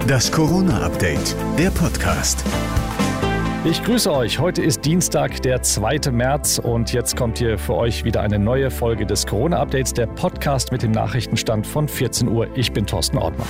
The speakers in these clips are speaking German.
Das Corona-Update, der Podcast. Ich grüße euch. Heute ist Dienstag, der 2. März und jetzt kommt hier für euch wieder eine neue Folge des Corona-Updates, der Podcast mit dem Nachrichtenstand von 14 Uhr. Ich bin Thorsten Ortmann.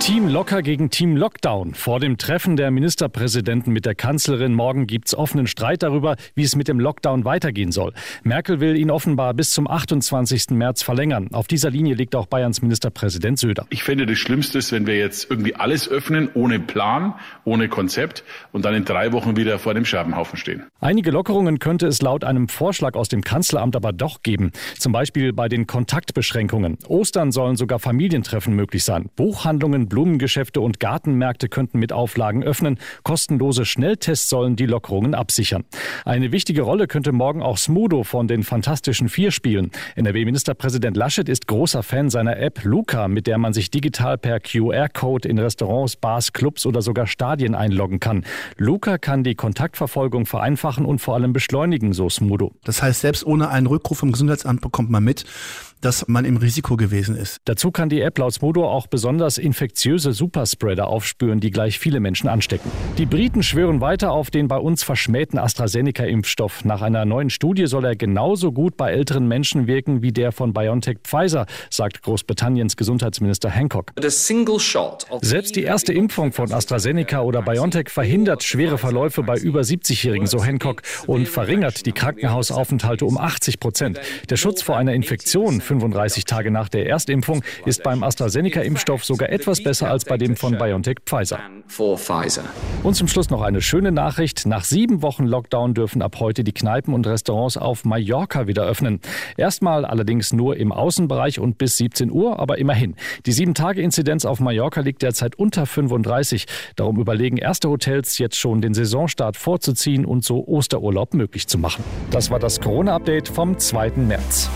Team Locker gegen Team Lockdown. Vor dem Treffen der Ministerpräsidenten mit der Kanzlerin morgen gibt es offenen Streit darüber, wie es mit dem Lockdown weitergehen soll. Merkel will ihn offenbar bis zum 28. März verlängern. Auf dieser Linie liegt auch Bayerns Ministerpräsident Söder. Ich finde, das Schlimmste ist, wenn wir jetzt irgendwie alles öffnen, ohne Plan, ohne Konzept und dann in drei Wochen wieder vor dem Scherbenhaufen stehen. Einige Lockerungen könnte es laut einem Vorschlag aus dem Kanzleramt aber doch geben. Zum Beispiel bei den Kontaktbeschränkungen. Ostern sollen sogar Familientreffen möglich sein. Buchhandlungen, Blumengeschäfte und Gartenmärkte könnten mit Auflagen öffnen. Kostenlose Schnelltests sollen die Lockerungen absichern. Eine wichtige Rolle könnte morgen auch Smudo von den Fantastischen Vier spielen. NRW-Ministerpräsident Laschet ist großer Fan seiner App Luca, mit der man sich digital per QR-Code in Restaurants, Bars, Clubs oder sogar Stadien einloggen kann. Luca kann die Kontaktverfolgung vereinfachen und vor allem beschleunigen, so Smudo. Das heißt, selbst ohne einen Rückruf vom Gesundheitsamt bekommt man mit, dass man im Risiko gewesen ist. Dazu kann die App laut Smudo auch besonders infektiöse Superspreader aufspüren, die gleich viele Menschen anstecken. Die Briten schwören weiter auf den bei uns verschmähten AstraZeneca-Impfstoff. Nach einer neuen Studie soll er genauso gut bei älteren Menschen wirken wie der von BioNTech Pfizer, sagt Großbritanniens Gesundheitsminister Hancock. Selbst die erste Impfung von AstraZeneca oder BioNTech verhindert schwere Verläufe bei über 70-Jährigen, so Hancock, und verringert die Krankenhausaufenthalte um 80 Prozent. Der Schutz vor einer Infektion 35 Tage nach der Erstimpfung ist beim AstraZeneca-Impfstoff sogar etwas besser als bei dem von BioNTech Pfizer. Und zum Schluss noch eine schöne Nachricht. Nach sieben Wochen Lockdown dürfen ab heute die Kneipen und Restaurants auf Mallorca wieder öffnen. Erstmal allerdings nur im Außenbereich und bis 17 Uhr, aber immerhin. Die 7-Tage-Inzidenz auf Mallorca liegt derzeit unter 35. Darum überlegen erste Hotels jetzt schon den Saisonstart vorzuziehen und so Osterurlaub möglich zu machen. Das war das Corona-Update vom 2. März.